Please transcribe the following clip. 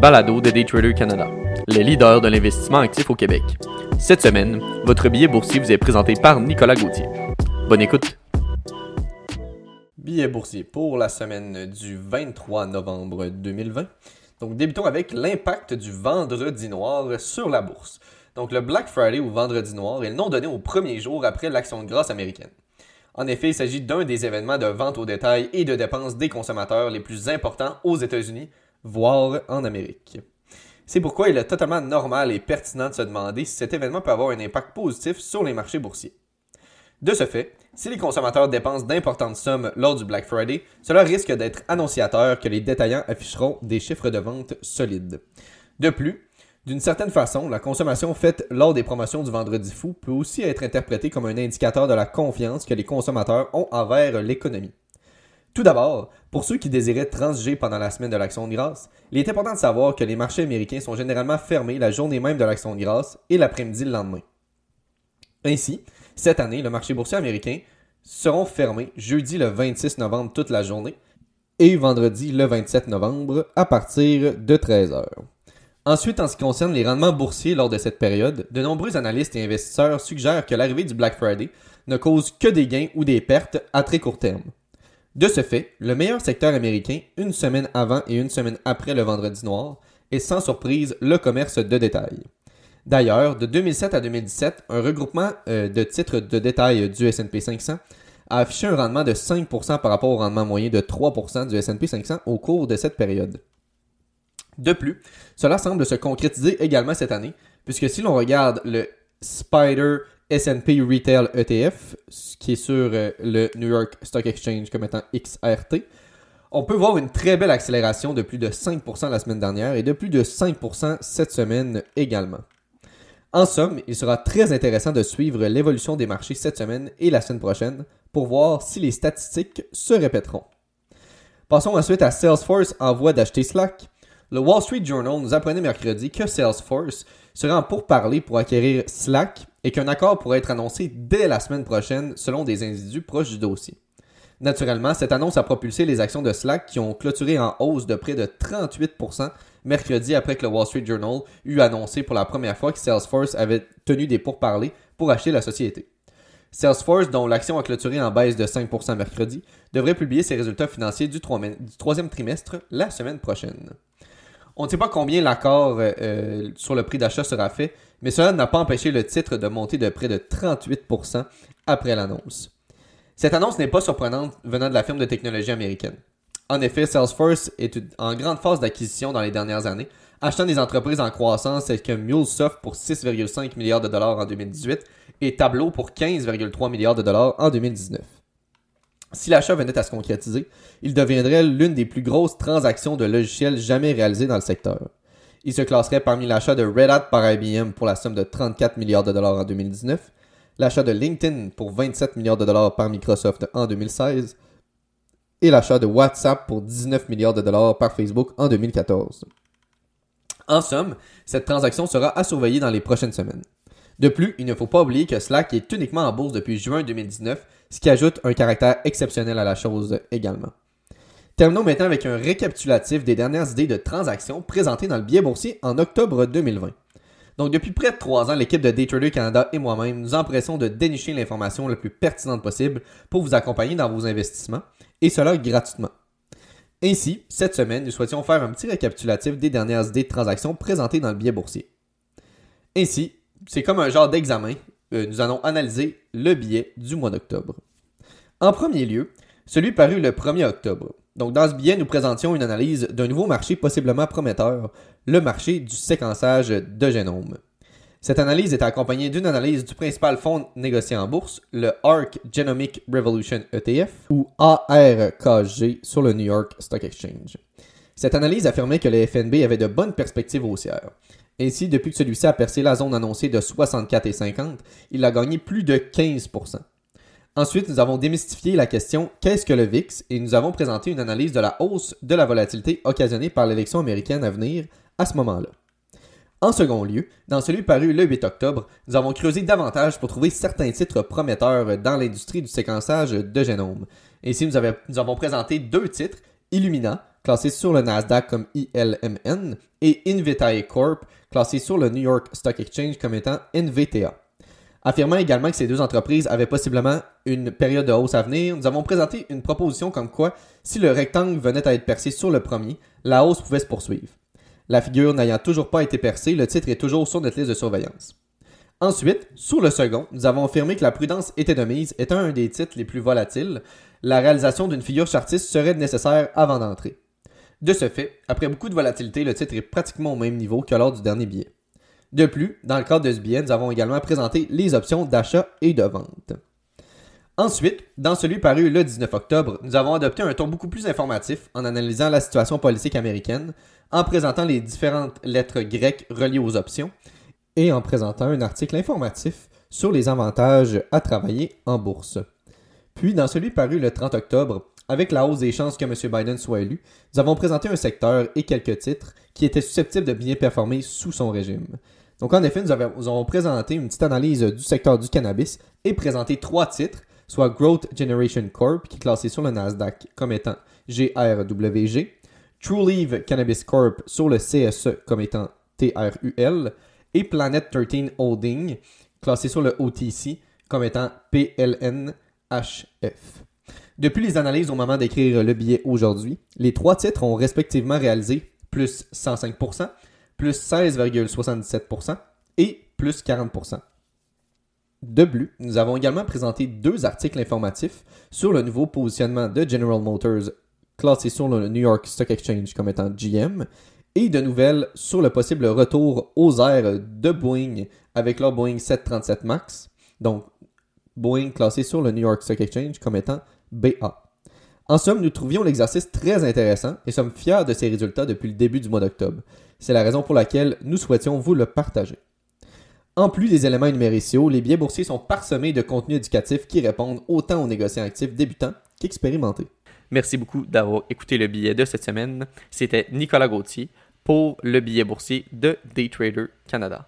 balado de Daytrader Canada, le leader de l'investissement actif au Québec. Cette semaine, votre billet boursier vous est présenté par Nicolas Gauthier. Bonne écoute. Billet boursier pour la semaine du 23 novembre 2020. Donc débutons avec l'impact du vendredi noir sur la bourse. Donc le Black Friday ou vendredi noir est le nom donné au premier jour après l'action de grâce américaine. En effet, il s'agit d'un des événements de vente au détail et de dépenses des consommateurs les plus importants aux États-Unis, voire en Amérique. C'est pourquoi il est totalement normal et pertinent de se demander si cet événement peut avoir un impact positif sur les marchés boursiers. De ce fait, si les consommateurs dépensent d'importantes sommes lors du Black Friday, cela risque d'être annonciateur que les détaillants afficheront des chiffres de vente solides. De plus, d'une certaine façon, la consommation faite lors des promotions du vendredi fou peut aussi être interprétée comme un indicateur de la confiance que les consommateurs ont envers l'économie. Tout d'abord, pour ceux qui désiraient transiger pendant la semaine de l'Action de grâce, il est important de savoir que les marchés américains sont généralement fermés la journée même de l'Action de grâce et l'après-midi le lendemain. Ainsi, cette année, le marché boursier américain seront fermés jeudi le 26 novembre toute la journée et vendredi le 27 novembre à partir de 13h. Ensuite, en ce qui concerne les rendements boursiers lors de cette période, de nombreux analystes et investisseurs suggèrent que l'arrivée du Black Friday ne cause que des gains ou des pertes à très court terme. De ce fait, le meilleur secteur américain, une semaine avant et une semaine après le vendredi noir, est sans surprise le commerce de détail. D'ailleurs, de 2007 à 2017, un regroupement euh, de titres de détail du S&P 500 a affiché un rendement de 5% par rapport au rendement moyen de 3% du S&P 500 au cours de cette période. De plus, cela semble se concrétiser également cette année, puisque si l'on regarde le Spider S&P Retail ETF, qui est sur euh, le New York Stock Exchange comme étant XRT, on peut voir une très belle accélération de plus de 5% la semaine dernière et de plus de 5% cette semaine également. En somme, il sera très intéressant de suivre l'évolution des marchés cette semaine et la semaine prochaine pour voir si les statistiques se répéteront. Passons ensuite à Salesforce en voie d'acheter Slack. Le Wall Street Journal nous apprenait mercredi que Salesforce serait en pourparlers pour acquérir Slack et qu'un accord pourrait être annoncé dès la semaine prochaine selon des individus proches du dossier. Naturellement, cette annonce a propulsé les actions de Slack qui ont clôturé en hausse de près de 38% mercredi après que le Wall Street Journal eut annoncé pour la première fois que Salesforce avait tenu des pourparlers pour acheter la société. Salesforce, dont l'action a clôturé en baisse de 5% mercredi, devrait publier ses résultats financiers du, troisième trimestre la semaine prochaine. On ne sait pas combien l'accord euh, euh, sur le prix d'achat sera fait, mais cela n'a pas empêché le titre de monter de près de 38% après l'annonce. Cette annonce n'est pas surprenante venant de la firme de technologie américaine. En effet, Salesforce est en grande phase d'acquisition dans les dernières années, achetant des entreprises en croissance telles que MuleSoft pour 6,5 milliards de dollars en 2018 et Tableau pour 15,3 milliards de dollars en 2019. Si l'achat venait à se concrétiser, il deviendrait l'une des plus grosses transactions de logiciels jamais réalisées dans le secteur. Il se classerait parmi l'achat de Red Hat par IBM pour la somme de 34 milliards de dollars en 2019, l'achat de LinkedIn pour 27 milliards de dollars par Microsoft en 2016 et l'achat de WhatsApp pour 19 milliards de dollars par Facebook en 2014. En somme, cette transaction sera à surveiller dans les prochaines semaines. De plus, il ne faut pas oublier que Slack est uniquement en bourse depuis juin 2019 ce qui ajoute un caractère exceptionnel à la chose également. Terminons maintenant avec un récapitulatif des dernières idées de transactions présentées dans le billet boursier en octobre 2020. Donc depuis près de trois ans, l'équipe de Daytrader Canada et moi-même nous empressons de dénicher l'information la plus pertinente possible pour vous accompagner dans vos investissements, et cela gratuitement. Ainsi, cette semaine, nous souhaitions faire un petit récapitulatif des dernières idées de transactions présentées dans le billet boursier. Ainsi, c'est comme un genre d'examen euh, nous allons analyser le billet du mois d'octobre. En premier lieu, celui paru le 1er octobre. Donc dans ce billet, nous présentions une analyse d'un nouveau marché possiblement prometteur, le marché du séquençage de génome. Cette analyse est accompagnée d'une analyse du principal fonds négocié en bourse, le ARK Genomic Revolution ETF, ou ARKG sur le New York Stock Exchange. Cette analyse affirmait que le FNB avait de bonnes perspectives haussières. Ainsi, depuis que celui-ci a percé la zone annoncée de 64 et 50, il a gagné plus de 15%. Ensuite, nous avons démystifié la question qu'est-ce que le VIX et nous avons présenté une analyse de la hausse de la volatilité occasionnée par l'élection américaine à venir à ce moment-là. En second lieu, dans celui paru le 8 octobre, nous avons creusé davantage pour trouver certains titres prometteurs dans l'industrie du séquençage de génome. Ainsi, nous, nous avons présenté deux titres, Illumina, classé sur le Nasdaq comme ILMN, et Invitae Corp, classé sur le New York Stock Exchange comme étant NVTA. Affirmant également que ces deux entreprises avaient possiblement une période de hausse à venir, nous avons présenté une proposition comme quoi, si le rectangle venait à être percé sur le premier, la hausse pouvait se poursuivre. La figure n'ayant toujours pas été percée, le titre est toujours sur notre liste de surveillance. Ensuite, sur le second, nous avons affirmé que la prudence était de mise, étant un des titres les plus volatiles, la réalisation d'une figure chartiste serait nécessaire avant d'entrer. De ce fait, après beaucoup de volatilité, le titre est pratiquement au même niveau que lors du dernier billet. De plus, dans le cadre de ce billet, nous avons également présenté les options d'achat et de vente. Ensuite, dans celui paru le 19 octobre, nous avons adopté un ton beaucoup plus informatif en analysant la situation politique américaine, en présentant les différentes lettres grecques reliées aux options et en présentant un article informatif sur les avantages à travailler en bourse. Puis, dans celui paru le 30 octobre, avec la hausse des chances que M. Biden soit élu, nous avons présenté un secteur et quelques titres qui étaient susceptibles de bien performer sous son régime. Donc en effet, nous avons, présenté une petite analyse du secteur du cannabis et présenté trois titres, soit Growth Generation Corp, qui est classé sur le Nasdaq comme étant GRWG, TrueLeave Cannabis Corp sur le CSE comme étant TRUL, et Planet 13 Holding, classé sur le OTC comme étant PLNHF. Depuis les analyses au moment d'écrire le billet aujourd'hui, les trois titres ont respectivement réalisé plus 105%, plus 16,77% et plus 40%. De plus, nous avons également présenté deux articles informatifs sur le nouveau positionnement de General Motors classé sur le New York Stock Exchange comme étant GM et de nouvelles sur le possible retour aux airs de Boeing avec leur Boeing 737 MAX. Donc, Boeing classé sur le New York Stock Exchange comme étant En somme, nous trouvions l'exercice très intéressant et sommes fiers de ses résultats depuis le début du mois d'octobre. C'est la raison pour laquelle nous souhaitions vous le partager. En plus des éléments numériciaux, les billets boursiers sont parsemés de contenus éducatifs qui répondent autant aux négociants actifs débutants qu'expérimentés. Merci beaucoup d'avoir écouté le billet de cette semaine. C'était Nicolas Gauthier pour le billet boursier de Daytrader Canada.